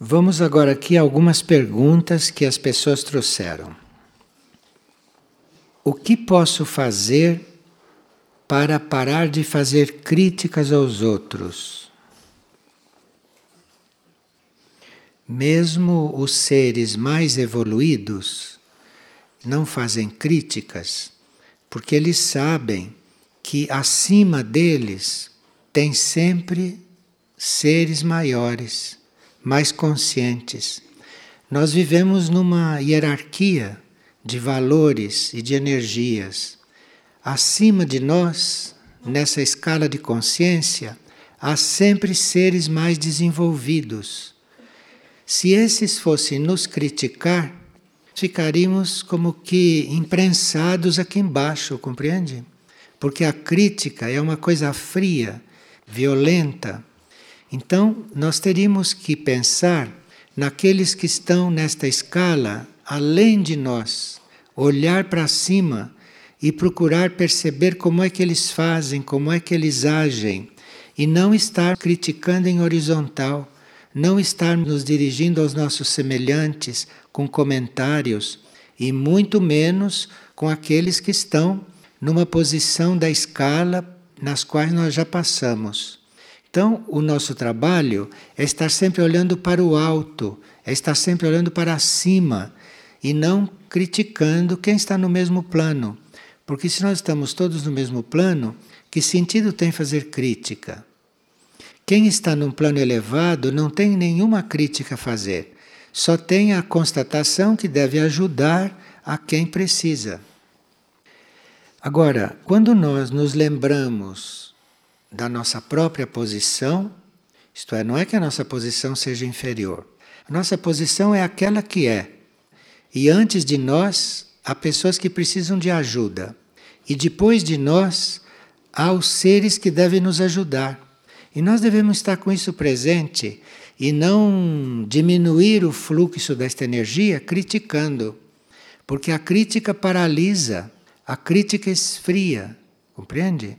Vamos agora aqui a algumas perguntas que as pessoas trouxeram. O que posso fazer para parar de fazer críticas aos outros? Mesmo os seres mais evoluídos não fazem críticas porque eles sabem que acima deles tem sempre seres maiores, mais conscientes. Nós vivemos numa hierarquia de valores e de energias. Acima de nós, nessa escala de consciência, há sempre seres mais desenvolvidos se esses fossem nos criticar, ficaríamos como que imprensados aqui embaixo, compreende? Porque a crítica é uma coisa fria, violenta. Então, nós teríamos que pensar naqueles que estão nesta escala além de nós, olhar para cima e procurar perceber como é que eles fazem, como é que eles agem, e não estar criticando em horizontal não estar nos dirigindo aos nossos semelhantes com comentários e muito menos com aqueles que estão numa posição da escala nas quais nós já passamos. Então, o nosso trabalho é estar sempre olhando para o alto, é estar sempre olhando para cima e não criticando quem está no mesmo plano. Porque se nós estamos todos no mesmo plano, que sentido tem fazer crítica? Quem está num plano elevado não tem nenhuma crítica a fazer, só tem a constatação que deve ajudar a quem precisa. Agora, quando nós nos lembramos da nossa própria posição, isto é, não é que a nossa posição seja inferior, a nossa posição é aquela que é. E antes de nós, há pessoas que precisam de ajuda. E depois de nós, há os seres que devem nos ajudar. E nós devemos estar com isso presente e não diminuir o fluxo desta energia criticando, porque a crítica paralisa, a crítica esfria, compreende?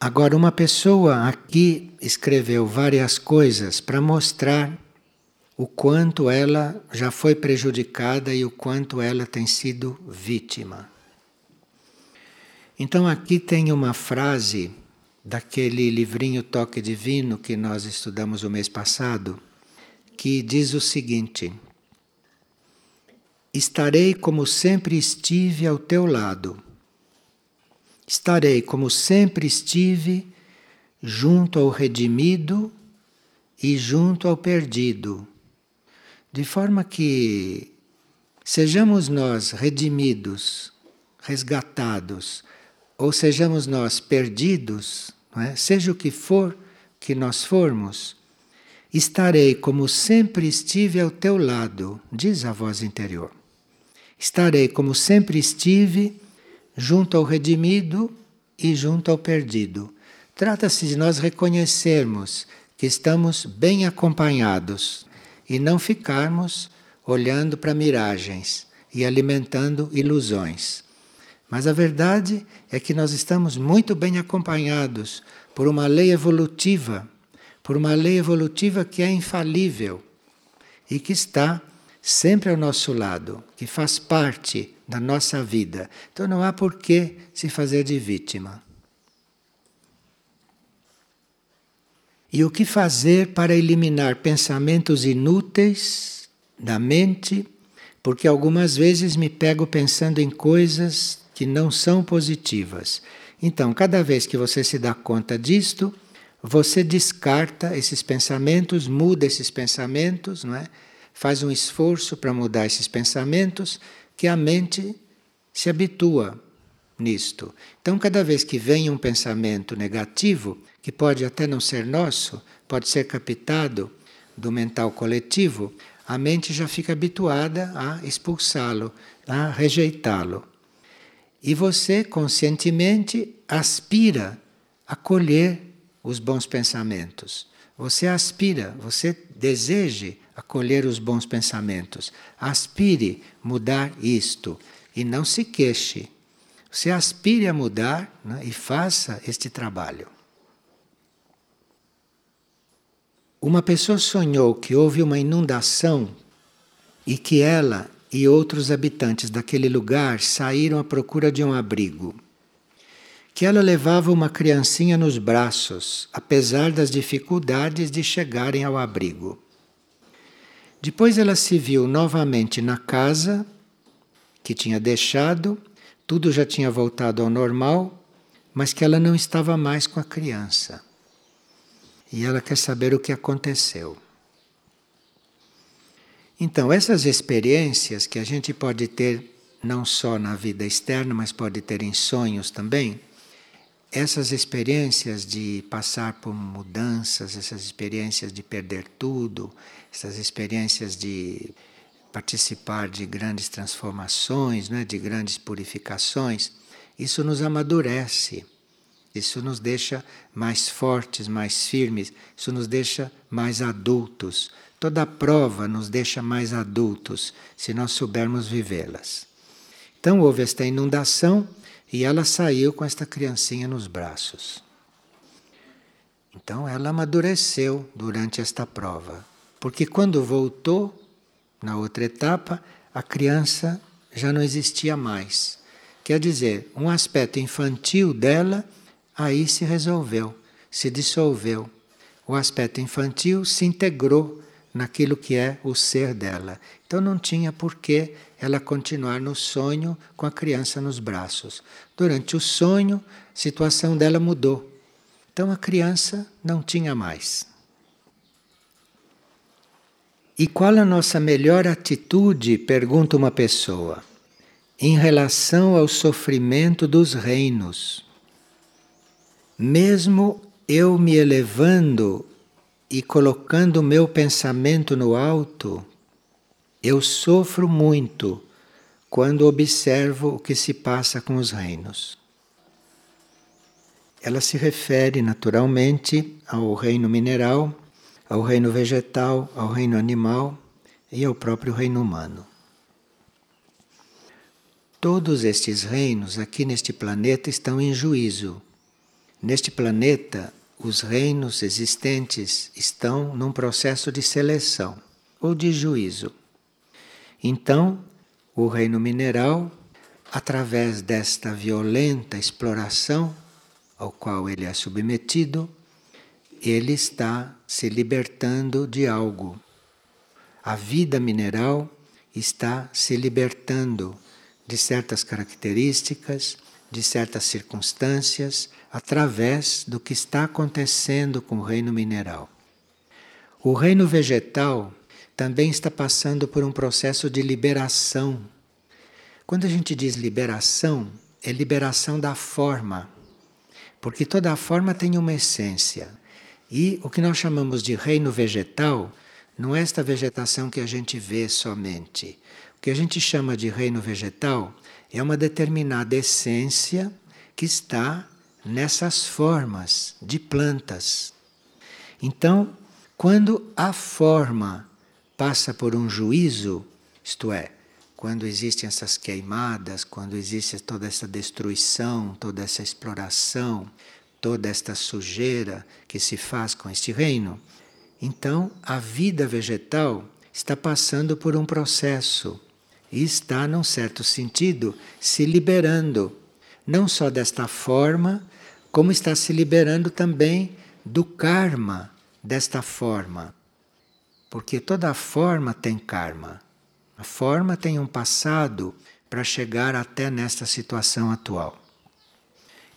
Agora, uma pessoa aqui escreveu várias coisas para mostrar o quanto ela já foi prejudicada e o quanto ela tem sido vítima. Então aqui tem uma frase daquele livrinho Toque Divino que nós estudamos o mês passado, que diz o seguinte: Estarei como sempre estive ao teu lado. Estarei como sempre estive junto ao redimido e junto ao perdido. De forma que sejamos nós redimidos, resgatados, ou sejamos nós perdidos, é? seja o que for que nós formos, estarei como sempre estive ao teu lado, diz a voz interior. Estarei como sempre estive junto ao redimido e junto ao perdido. Trata-se de nós reconhecermos que estamos bem acompanhados e não ficarmos olhando para miragens e alimentando ilusões. Mas a verdade é que nós estamos muito bem acompanhados por uma lei evolutiva, por uma lei evolutiva que é infalível e que está sempre ao nosso lado, que faz parte da nossa vida. Então não há por que se fazer de vítima. E o que fazer para eliminar pensamentos inúteis da mente? Porque algumas vezes me pego pensando em coisas que não são positivas. Então, cada vez que você se dá conta disto, você descarta esses pensamentos, muda esses pensamentos, não é? Faz um esforço para mudar esses pensamentos, que a mente se habitua nisto. Então, cada vez que vem um pensamento negativo, que pode até não ser nosso, pode ser captado do mental coletivo, a mente já fica habituada a expulsá-lo, a rejeitá-lo. E você conscientemente aspira a colher os bons pensamentos. Você aspira, você deseje acolher os bons pensamentos. Aspire mudar isto e não se queixe. Você aspire a mudar né, e faça este trabalho. Uma pessoa sonhou que houve uma inundação e que ela e outros habitantes daquele lugar saíram à procura de um abrigo. Que ela levava uma criancinha nos braços, apesar das dificuldades de chegarem ao abrigo. Depois ela se viu novamente na casa que tinha deixado, tudo já tinha voltado ao normal, mas que ela não estava mais com a criança e ela quer saber o que aconteceu. Então, essas experiências que a gente pode ter não só na vida externa, mas pode ter em sonhos também, essas experiências de passar por mudanças, essas experiências de perder tudo, essas experiências de participar de grandes transformações, né, de grandes purificações, isso nos amadurece. Isso nos deixa mais fortes, mais firmes, isso nos deixa mais adultos. Toda prova nos deixa mais adultos se nós soubermos vivê-las. Então houve esta inundação e ela saiu com esta criancinha nos braços. Então ela amadureceu durante esta prova, porque quando voltou na outra etapa, a criança já não existia mais. Quer dizer, um aspecto infantil dela aí se resolveu, se dissolveu. O aspecto infantil se integrou naquilo que é o ser dela. Então não tinha por que ela continuar no sonho com a criança nos braços. Durante o sonho, a situação dela mudou. Então a criança não tinha mais. E qual a nossa melhor atitude? pergunta uma pessoa, em relação ao sofrimento dos reinos mesmo eu me elevando e colocando o meu pensamento no alto, eu sofro muito quando observo o que se passa com os reinos. Ela se refere naturalmente ao reino mineral, ao reino vegetal, ao reino animal e ao próprio reino humano. Todos estes reinos aqui neste planeta estão em juízo Neste planeta, os reinos existentes estão num processo de seleção ou de juízo. Então, o reino mineral, através desta violenta exploração ao qual ele é submetido, ele está se libertando de algo. A vida mineral está se libertando de certas características, de certas circunstâncias, através do que está acontecendo com o reino mineral. O reino vegetal também está passando por um processo de liberação. Quando a gente diz liberação, é liberação da forma, porque toda forma tem uma essência. E o que nós chamamos de reino vegetal não é esta vegetação que a gente vê somente. O que a gente chama de reino vegetal é uma determinada essência que está nessas formas de plantas. Então, quando a forma passa por um juízo, isto é, quando existem essas queimadas, quando existe toda essa destruição, toda essa exploração, toda esta sujeira que se faz com este reino, então a vida vegetal está passando por um processo e está, num certo sentido, se liberando não só desta forma, como está se liberando também do karma desta forma. Porque toda forma tem karma. A forma tem um passado para chegar até nesta situação atual.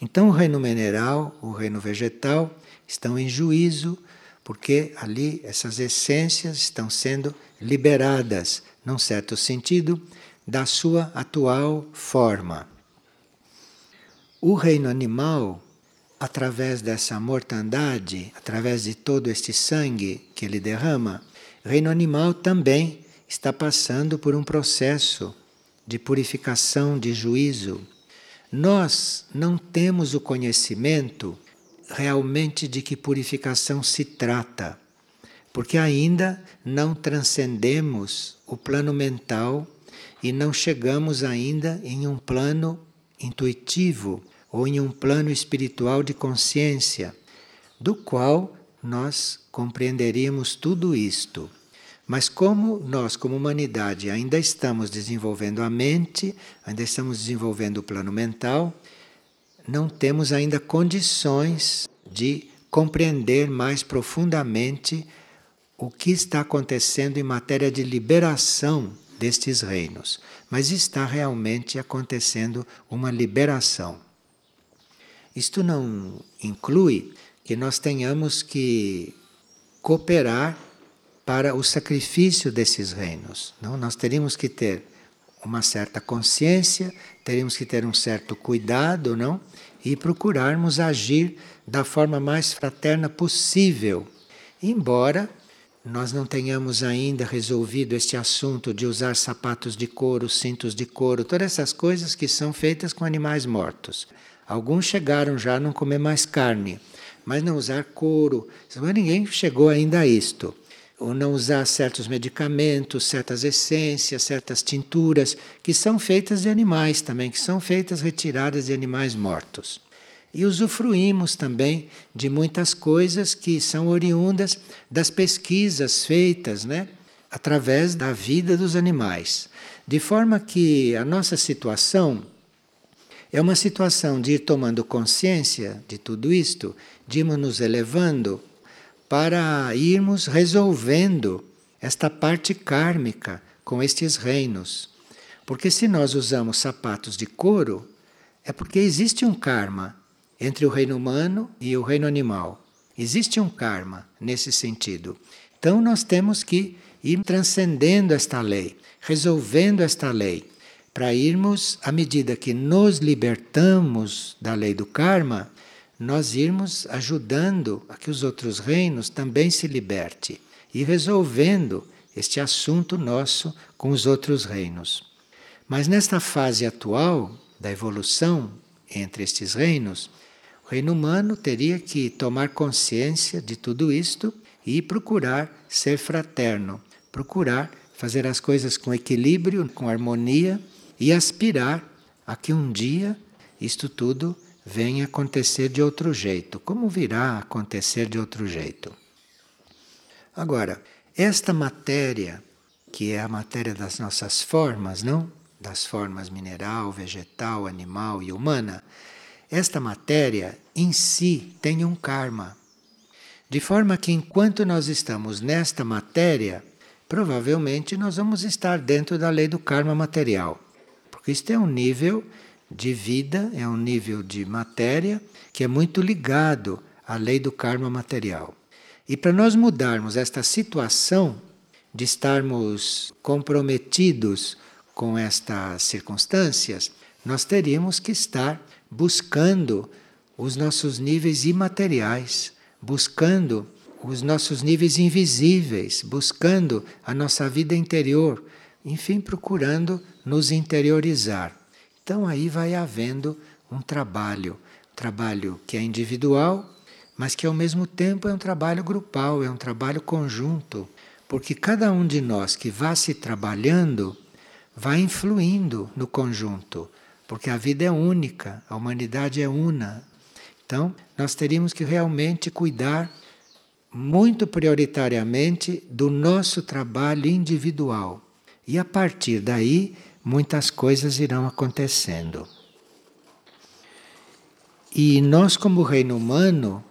Então, o reino mineral, o reino vegetal estão em juízo, porque ali essas essências estão sendo liberadas, num certo sentido, da sua atual forma. O reino animal, através dessa mortandade, através de todo este sangue que ele derrama, o reino animal também está passando por um processo de purificação, de juízo. Nós não temos o conhecimento realmente de que purificação se trata, porque ainda não transcendemos o plano mental e não chegamos ainda em um plano intuitivo ou em um plano espiritual de consciência, do qual nós compreenderíamos tudo isto. Mas como nós, como humanidade, ainda estamos desenvolvendo a mente, ainda estamos desenvolvendo o plano mental, não temos ainda condições de compreender mais profundamente o que está acontecendo em matéria de liberação destes reinos. Mas está realmente acontecendo uma liberação. Isto não inclui que nós tenhamos que cooperar para o sacrifício desses reinos. Não, nós teríamos que ter uma certa consciência, teríamos que ter um certo cuidado, não? E procurarmos agir da forma mais fraterna possível. Embora nós não tenhamos ainda resolvido este assunto de usar sapatos de couro, cintos de couro, todas essas coisas que são feitas com animais mortos. Alguns chegaram já a não comer mais carne, mas não usar couro. Mas ninguém chegou ainda a isto ou não usar certos medicamentos, certas essências, certas tinturas, que são feitas de animais também, que são feitas retiradas de animais mortos. E usufruímos também de muitas coisas que são oriundas das pesquisas feitas, né, através da vida dos animais. De forma que a nossa situação é uma situação de ir tomando consciência de tudo isto, de irmos nos elevando para irmos resolvendo esta parte kármica com estes reinos. Porque se nós usamos sapatos de couro, é porque existe um karma entre o reino humano e o reino animal. Existe um karma nesse sentido. Então nós temos que ir transcendendo esta lei, resolvendo esta lei, para irmos, à medida que nos libertamos da lei do karma, nós irmos ajudando a que os outros reinos também se liberte e resolvendo este assunto nosso com os outros reinos. Mas nesta fase atual da evolução entre estes reinos, o reino humano teria que tomar consciência de tudo isto e procurar ser fraterno, procurar fazer as coisas com equilíbrio, com harmonia e aspirar a que um dia isto tudo venha acontecer de outro jeito. Como virá acontecer de outro jeito? Agora, esta matéria, que é a matéria das nossas formas, não? Das formas mineral, vegetal, animal e humana, esta matéria em si tem um karma. De forma que enquanto nós estamos nesta matéria, provavelmente nós vamos estar dentro da lei do karma material. Porque isto é um nível de vida, é um nível de matéria que é muito ligado à lei do karma material. E para nós mudarmos esta situação de estarmos comprometidos com estas circunstâncias, nós teríamos que estar buscando os nossos níveis imateriais, buscando os nossos níveis invisíveis, buscando a nossa vida interior, enfim, procurando nos interiorizar. Então aí vai havendo um trabalho, trabalho que é individual, mas que ao mesmo tempo é um trabalho grupal, é um trabalho conjunto, porque cada um de nós que vá se trabalhando vai influindo no conjunto, porque a vida é única, a humanidade é una. Então, nós teríamos que realmente cuidar muito prioritariamente do nosso trabalho individual. E a partir daí muitas coisas irão acontecendo. E nós, como reino humano,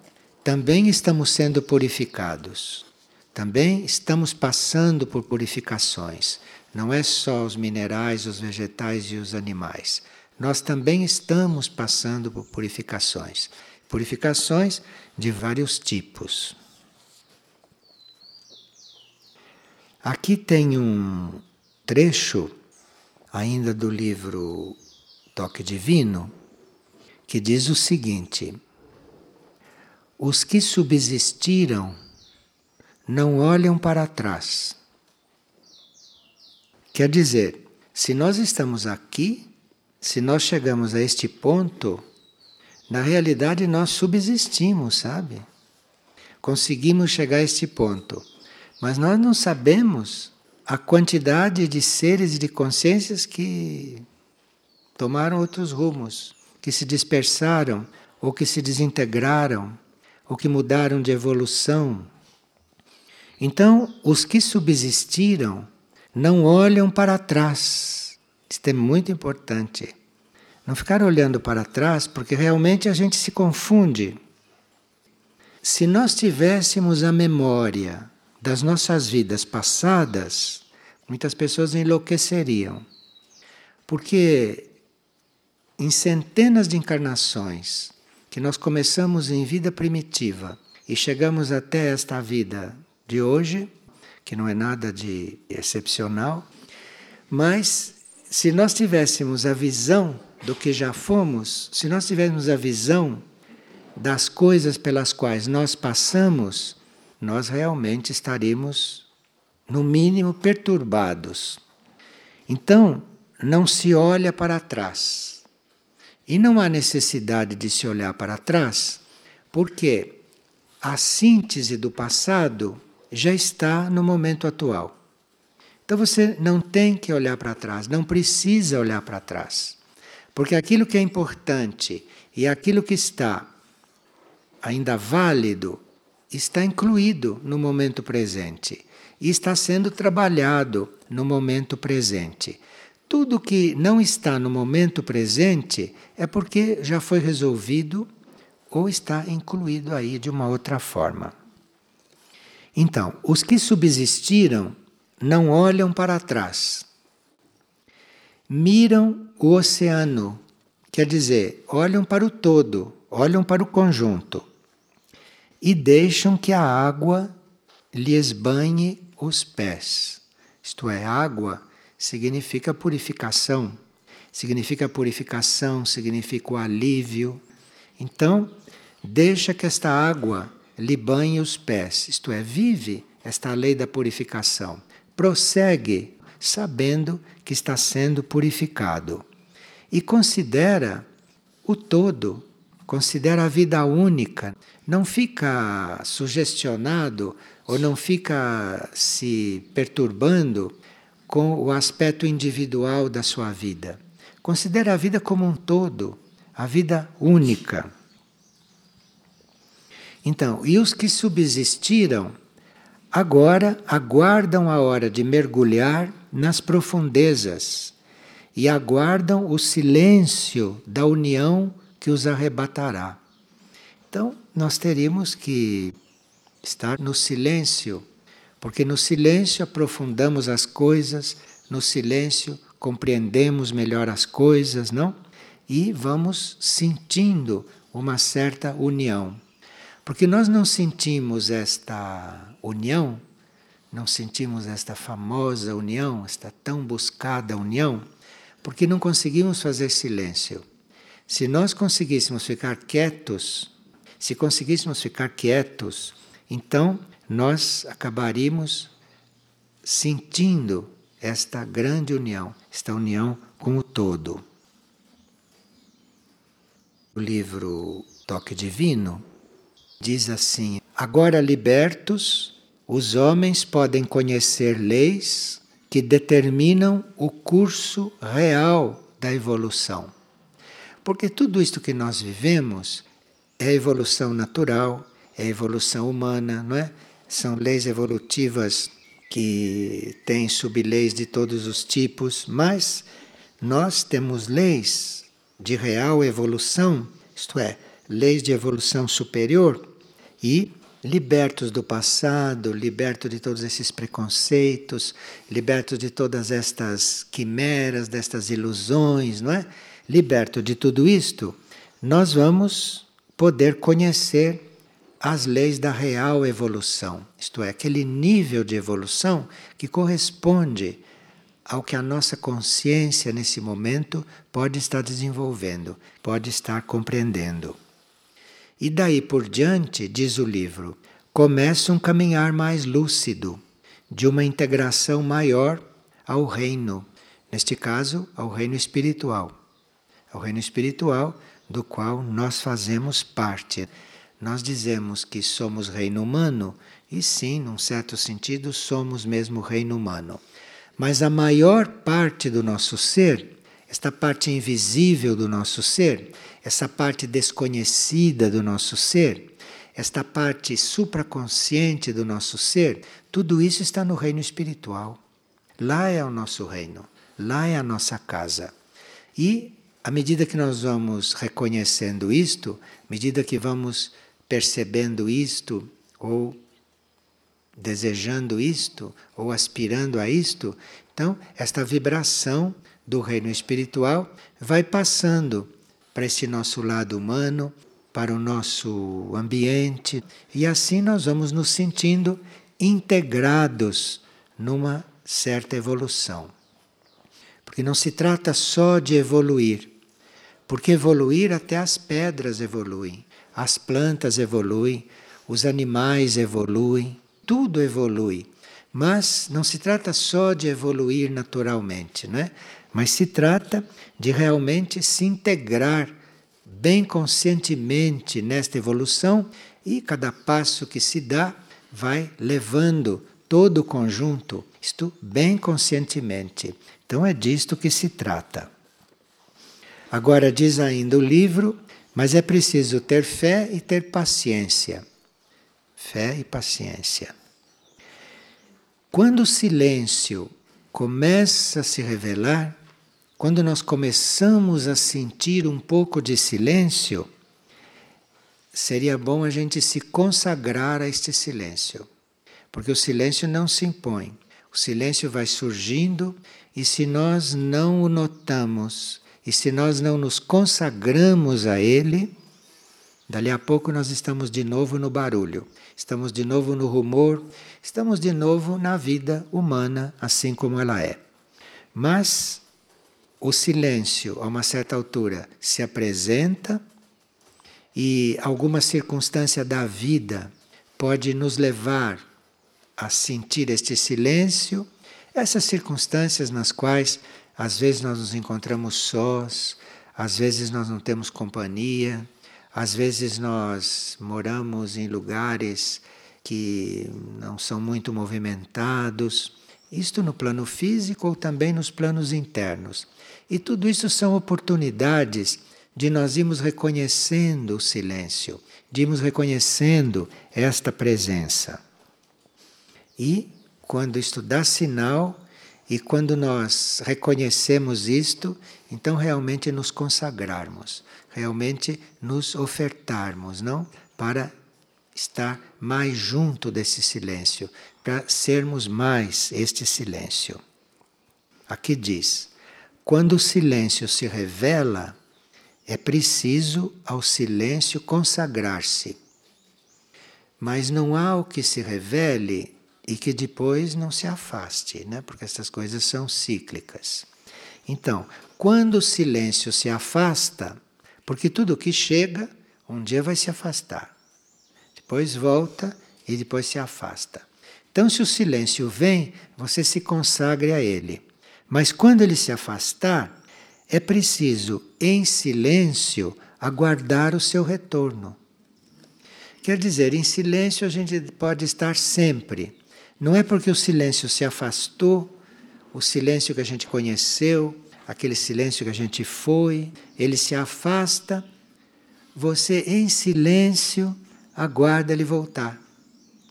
também estamos sendo purificados. Também estamos passando por purificações. Não é só os minerais, os vegetais e os animais. Nós também estamos passando por purificações. Purificações de vários tipos. Aqui tem um trecho ainda do livro Toque Divino, que diz o seguinte: Os que subsistiram não olham para trás. Quer dizer, se nós estamos aqui, se nós chegamos a este ponto, na realidade nós subsistimos, sabe? Conseguimos chegar a este ponto, mas nós não sabemos a quantidade de seres e de consciências que tomaram outros rumos, que se dispersaram ou que se desintegraram ou que mudaram de evolução. Então, os que subsistiram não olham para trás. Isso é muito importante. Não ficar olhando para trás, porque realmente a gente se confunde. Se nós tivéssemos a memória das nossas vidas passadas, muitas pessoas enlouqueceriam. Porque em centenas de encarnações que nós começamos em vida primitiva e chegamos até esta vida de hoje, que não é nada de excepcional, mas se nós tivéssemos a visão do que já fomos, se nós tivéssemos a visão das coisas pelas quais nós passamos, nós realmente estaríamos, no mínimo, perturbados. Então, não se olha para trás. E não há necessidade de se olhar para trás, porque a síntese do passado já está no momento atual. Então você não tem que olhar para trás, não precisa olhar para trás. Porque aquilo que é importante e aquilo que está ainda válido está incluído no momento presente e está sendo trabalhado no momento presente. Tudo que não está no momento presente é porque já foi resolvido ou está incluído aí de uma outra forma. Então, os que subsistiram não olham para trás. Miram o oceano, quer dizer, olham para o todo, olham para o conjunto e deixam que a água lhes banhe os pés. Isto é, água significa purificação. Significa purificação, significa o alívio. Então, deixa que esta água lhe banhe os pés, isto é, vive esta lei da purificação. Prossegue sabendo que está sendo purificado. E considera o todo, considera a vida única. Não fica sugestionado ou não fica se perturbando com o aspecto individual da sua vida. Considere a vida como um todo, a vida única. Então, e os que subsistiram agora aguardam a hora de mergulhar nas profundezas e aguardam o silêncio da união que os arrebatará. Então, nós teríamos que estar no silêncio porque no silêncio aprofundamos as coisas, no silêncio compreendemos melhor as coisas, não? E vamos sentindo uma certa união. Porque nós não sentimos esta união, não sentimos esta famosa união, esta tão buscada união, porque não conseguimos fazer silêncio. Se nós conseguíssemos ficar quietos, se conseguíssemos ficar quietos, então nós acabaríamos sentindo esta grande união, esta união com o todo. O livro Toque Divino diz assim: Agora libertos, os homens podem conhecer leis que determinam o curso real da evolução. Porque tudo isto que nós vivemos é evolução natural, é evolução humana, não é? são leis evolutivas que têm subleis de todos os tipos, mas nós temos leis de real evolução, isto é, leis de evolução superior e libertos do passado, libertos de todos esses preconceitos, libertos de todas estas quimeras, destas ilusões, não é? Liberto de tudo isto, nós vamos poder conhecer as leis da real evolução, isto é, aquele nível de evolução que corresponde ao que a nossa consciência nesse momento pode estar desenvolvendo, pode estar compreendendo. E daí por diante, diz o livro, começa um caminhar mais lúcido, de uma integração maior ao reino, neste caso, ao reino espiritual. Ao reino espiritual do qual nós fazemos parte. Nós dizemos que somos reino humano, e sim, num certo sentido, somos mesmo reino humano. Mas a maior parte do nosso ser, esta parte invisível do nosso ser, essa parte desconhecida do nosso ser, esta parte supraconsciente do nosso ser, tudo isso está no reino espiritual. Lá é o nosso reino, lá é a nossa casa. E à medida que nós vamos reconhecendo isto, à medida que vamos percebendo isto, ou desejando isto, ou aspirando a isto, então esta vibração do reino espiritual vai passando para esse nosso lado humano, para o nosso ambiente, e assim nós vamos nos sentindo integrados numa certa evolução. Porque não se trata só de evoluir, porque evoluir até as pedras evoluem, as plantas evoluem, os animais evoluem, tudo evolui. Mas não se trata só de evoluir naturalmente, né? mas se trata de realmente se integrar bem conscientemente nesta evolução e cada passo que se dá vai levando todo o conjunto, isto bem conscientemente. Então é disto que se trata. Agora diz ainda o livro, mas é preciso ter fé e ter paciência. Fé e paciência. Quando o silêncio começa a se revelar, quando nós começamos a sentir um pouco de silêncio, seria bom a gente se consagrar a este silêncio. Porque o silêncio não se impõe. O silêncio vai surgindo e se nós não o notamos e se nós não nos consagramos a ele, dali a pouco nós estamos de novo no barulho, estamos de novo no rumor, estamos de novo na vida humana assim como ela é. Mas o silêncio, a uma certa altura, se apresenta e alguma circunstância da vida pode nos levar a sentir este silêncio, essas circunstâncias nas quais às vezes nós nos encontramos sós, às vezes nós não temos companhia, às vezes nós moramos em lugares que não são muito movimentados, isto no plano físico ou também nos planos internos. E tudo isso são oportunidades de nós irmos reconhecendo o silêncio, de irmos reconhecendo esta presença. E quando isto dá sinal, e quando nós reconhecemos isto, então realmente nos consagrarmos, realmente nos ofertarmos, não? Para estar mais junto desse silêncio, para sermos mais este silêncio. Aqui diz: quando o silêncio se revela, é preciso ao silêncio consagrar-se. Mas não há o que se revele e que depois não se afaste, né? porque essas coisas são cíclicas. Então, quando o silêncio se afasta, porque tudo que chega, um dia vai se afastar, depois volta e depois se afasta. Então, se o silêncio vem, você se consagre a ele. Mas quando ele se afastar, é preciso, em silêncio, aguardar o seu retorno. Quer dizer, em silêncio a gente pode estar sempre. Não é porque o silêncio se afastou, o silêncio que a gente conheceu, aquele silêncio que a gente foi, ele se afasta, você em silêncio aguarda ele voltar,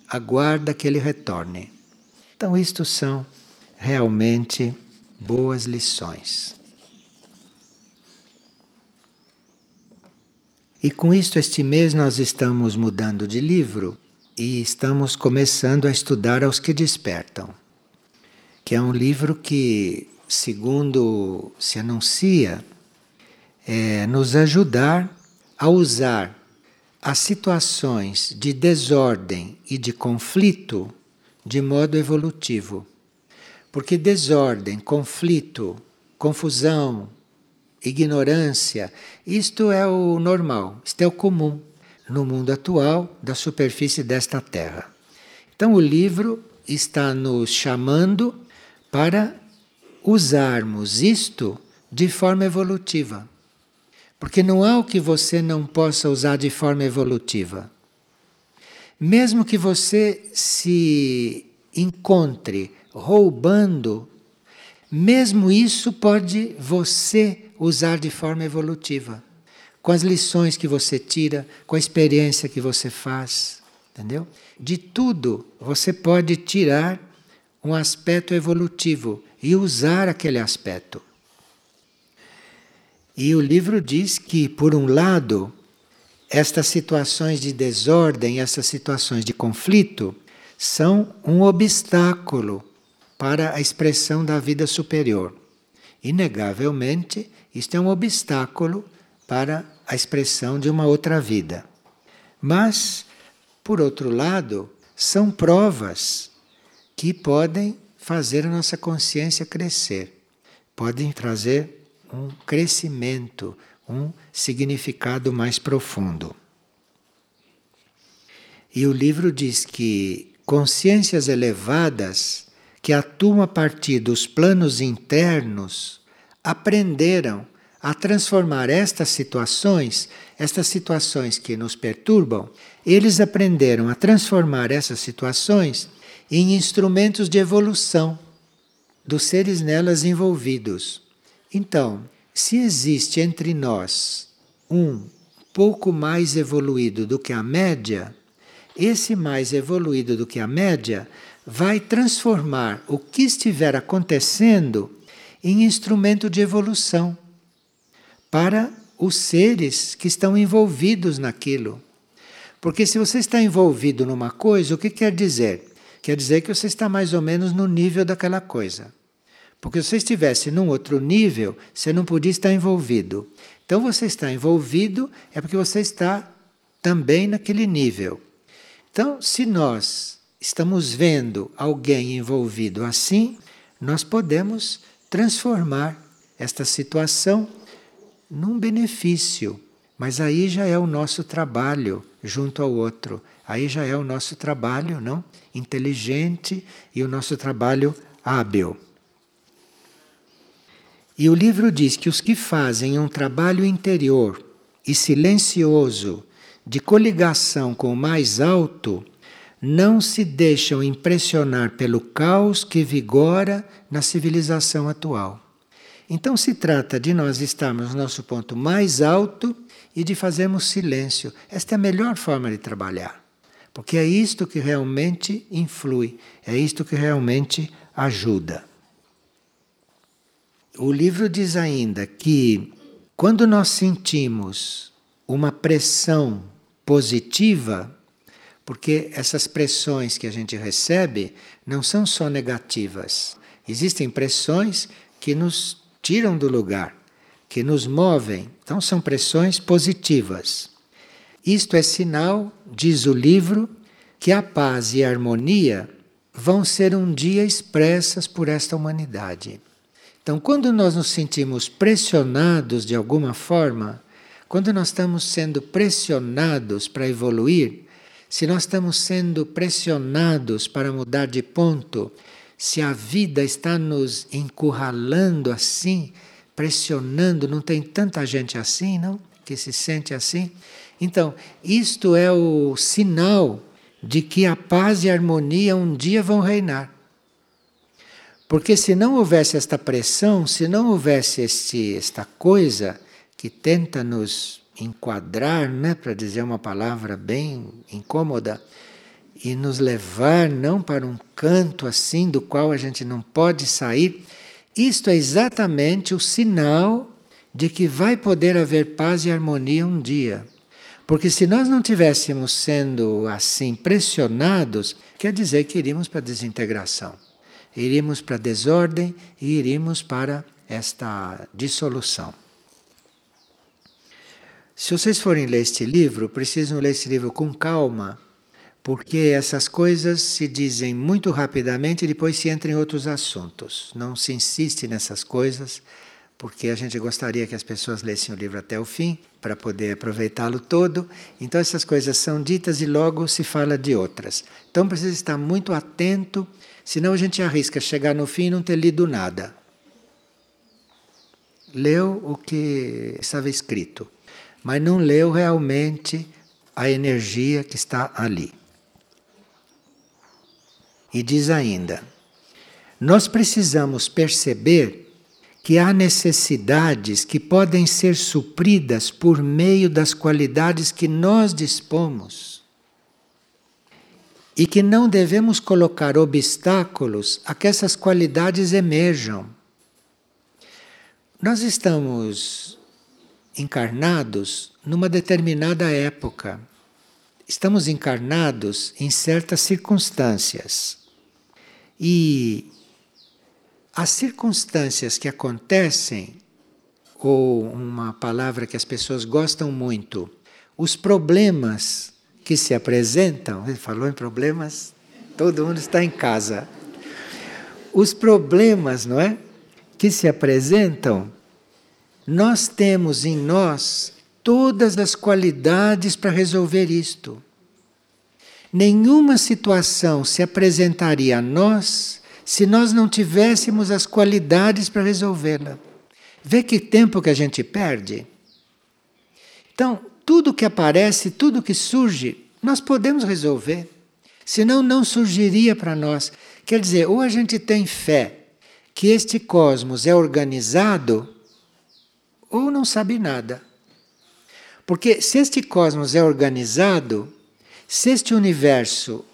aguarda que ele retorne. Então, isto são realmente boas lições. E com isto, este mês, nós estamos mudando de livro e estamos começando a estudar Aos que Despertam, que é um livro que, segundo se anuncia, é nos ajudar a usar as situações de desordem e de conflito de modo evolutivo. Porque desordem, conflito, confusão, ignorância, isto é o normal, isto é o comum no mundo atual da superfície desta Terra. Então o livro está nos chamando para usarmos isto de forma evolutiva. Porque não há o que você não possa usar de forma evolutiva. Mesmo que você se encontre roubando, mesmo isso pode você usar de forma evolutiva. Com as lições que você tira, com a experiência que você faz, entendeu? De tudo você pode tirar um aspecto evolutivo e usar aquele aspecto. E o livro diz que, por um lado, estas situações de desordem, essas situações de conflito, são um obstáculo para a expressão da vida superior. Inegavelmente, isto é um obstáculo para a expressão de uma outra vida. Mas, por outro lado, são provas que podem fazer a nossa consciência crescer, podem trazer um crescimento, um significado mais profundo. E o livro diz que consciências elevadas que atuam a partir dos planos internos aprenderam a transformar estas situações, estas situações que nos perturbam, eles aprenderam a transformar essas situações em instrumentos de evolução dos seres nelas envolvidos. Então, se existe entre nós um pouco mais evoluído do que a média, esse mais evoluído do que a média vai transformar o que estiver acontecendo em instrumento de evolução para os seres que estão envolvidos naquilo. Porque se você está envolvido numa coisa, o que quer dizer? Quer dizer que você está mais ou menos no nível daquela coisa. Porque se você estivesse num outro nível, você não podia estar envolvido. Então você está envolvido é porque você está também naquele nível. Então, se nós estamos vendo alguém envolvido assim, nós podemos transformar esta situação num benefício. Mas aí já é o nosso trabalho junto ao outro. Aí já é o nosso trabalho, não? Inteligente e o nosso trabalho hábil. E o livro diz que os que fazem um trabalho interior e silencioso de coligação com o mais alto não se deixam impressionar pelo caos que vigora na civilização atual. Então se trata de nós estarmos no nosso ponto mais alto e de fazermos silêncio. Esta é a melhor forma de trabalhar, porque é isto que realmente influi, é isto que realmente ajuda. O livro diz ainda que quando nós sentimos uma pressão positiva, porque essas pressões que a gente recebe não são só negativas. Existem pressões que nos tiram do lugar, que nos movem. Então são pressões positivas. Isto é sinal, diz o livro, que a paz e a harmonia vão ser um dia expressas por esta humanidade. Então, quando nós nos sentimos pressionados de alguma forma, quando nós estamos sendo pressionados para evoluir, se nós estamos sendo pressionados para mudar de ponto, se a vida está nos encurralando assim, pressionando, não tem tanta gente assim, não? Que se sente assim. Então, isto é o sinal de que a paz e a harmonia um dia vão reinar. Porque se não houvesse esta pressão, se não houvesse este, esta coisa que tenta nos enquadrar, né, para dizer uma palavra bem incômoda, e nos levar não para um canto assim do qual a gente não pode sair, isto é exatamente o sinal de que vai poder haver paz e harmonia um dia. Porque se nós não tivéssemos sendo assim pressionados, quer dizer que iríamos para a desintegração iríamos para a desordem e iríamos para esta dissolução. Se vocês forem ler este livro, precisam ler este livro com calma, porque essas coisas se dizem muito rapidamente e depois se entra em outros assuntos. Não se insiste nessas coisas, porque a gente gostaria que as pessoas lessem o livro até o fim, para poder aproveitá-lo todo. Então, essas coisas são ditas e logo se fala de outras. Então, precisa estar muito atento Senão a gente arrisca chegar no fim e não ter lido nada. Leu o que estava escrito, mas não leu realmente a energia que está ali. E diz ainda: nós precisamos perceber que há necessidades que podem ser supridas por meio das qualidades que nós dispomos. E que não devemos colocar obstáculos a que essas qualidades emerjam. Nós estamos encarnados numa determinada época. Estamos encarnados em certas circunstâncias. E as circunstâncias que acontecem, ou uma palavra que as pessoas gostam muito, os problemas que se apresentam, ele falou em problemas, todo mundo está em casa. Os problemas, não é? Que se apresentam, nós temos em nós todas as qualidades para resolver isto. Nenhuma situação se apresentaria a nós se nós não tivéssemos as qualidades para resolvê-la. Vê que tempo que a gente perde? Então, tudo que aparece, tudo que surge, nós podemos resolver. Senão, não surgiria para nós. Quer dizer, ou a gente tem fé que este cosmos é organizado, ou não sabe nada. Porque se este cosmos é organizado, se este universo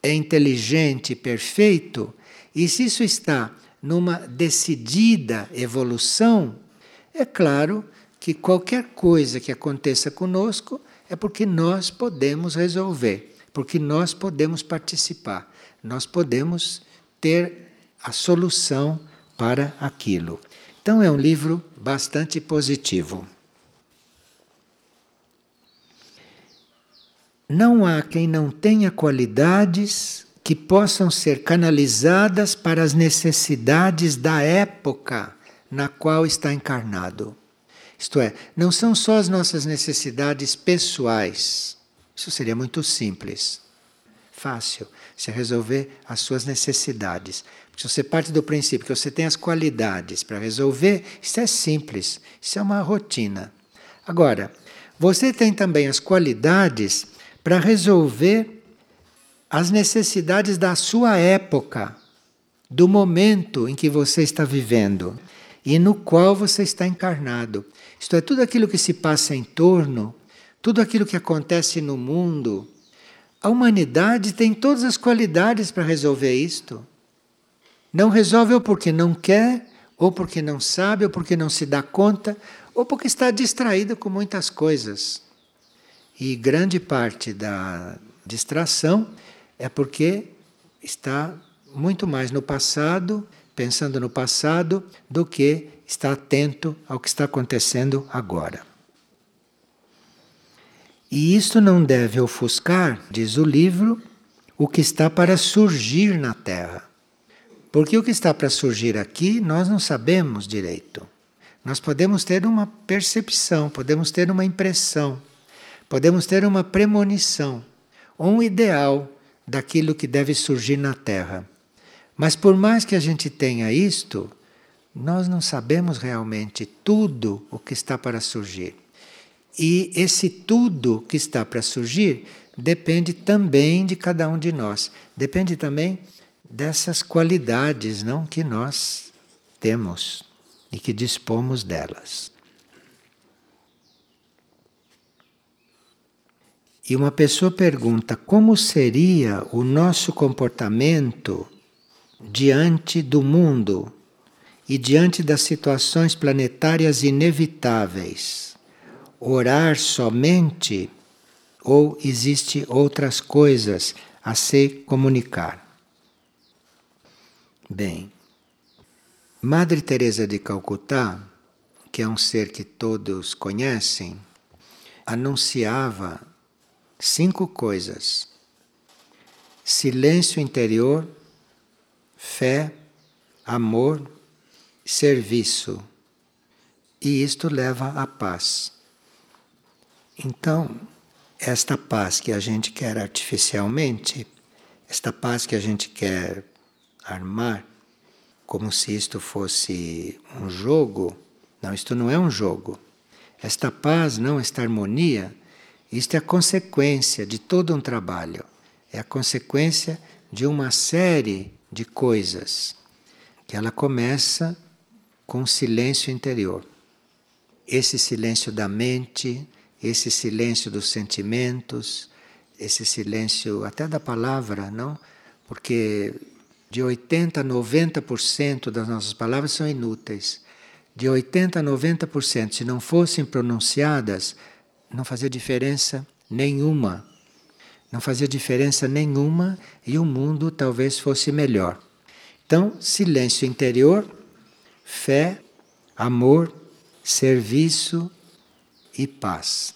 é inteligente, perfeito, e se isso está numa decidida evolução, é claro que qualquer coisa que aconteça conosco é porque nós podemos resolver, porque nós podemos participar, nós podemos ter a solução para aquilo. Então é um livro bastante positivo. Não há quem não tenha qualidades que possam ser canalizadas para as necessidades da época na qual está encarnado. Isto é, não são só as nossas necessidades pessoais. Isso seria muito simples. Fácil se resolver as suas necessidades. Porque se você parte do princípio que você tem as qualidades para resolver, isso é simples, isso é uma rotina. Agora, você tem também as qualidades para resolver as necessidades da sua época, do momento em que você está vivendo e no qual você está encarnado. Isto é, tudo aquilo que se passa em torno, tudo aquilo que acontece no mundo. A humanidade tem todas as qualidades para resolver isto. Não resolve ou porque não quer, ou porque não sabe, ou porque não se dá conta, ou porque está distraído com muitas coisas. E grande parte da distração é porque está muito mais no passado, pensando no passado, do que está atento ao que está acontecendo agora. E isto não deve ofuscar, diz o livro, o que está para surgir na Terra. Porque o que está para surgir aqui nós não sabemos direito. Nós podemos ter uma percepção, podemos ter uma impressão, podemos ter uma premonição, um ideal daquilo que deve surgir na Terra. Mas por mais que a gente tenha isto, nós não sabemos realmente tudo o que está para surgir. E esse tudo que está para surgir depende também de cada um de nós. Depende também dessas qualidades, não que nós temos e que dispomos delas. E uma pessoa pergunta como seria o nosso comportamento diante do mundo e diante das situações planetárias inevitáveis. Orar somente ou existe outras coisas a se comunicar? Bem, Madre Teresa de Calcutá, que é um ser que todos conhecem, anunciava cinco coisas: silêncio interior, fé, amor, serviço. E isto leva à paz. Então, esta paz que a gente quer artificialmente, esta paz que a gente quer armar, como se isto fosse um jogo, não, isto não é um jogo. Esta paz, não, esta harmonia, isto é a consequência de todo um trabalho, é a consequência de uma série de coisas que ela começa com silêncio interior. Esse silêncio da mente, esse silêncio dos sentimentos, esse silêncio até da palavra, não? Porque de 80 a 90% das nossas palavras são inúteis. De 80 a 90%, se não fossem pronunciadas, não fazia diferença nenhuma. Não fazia diferença nenhuma e o mundo talvez fosse melhor. Então, silêncio interior, fé, amor, serviço e paz.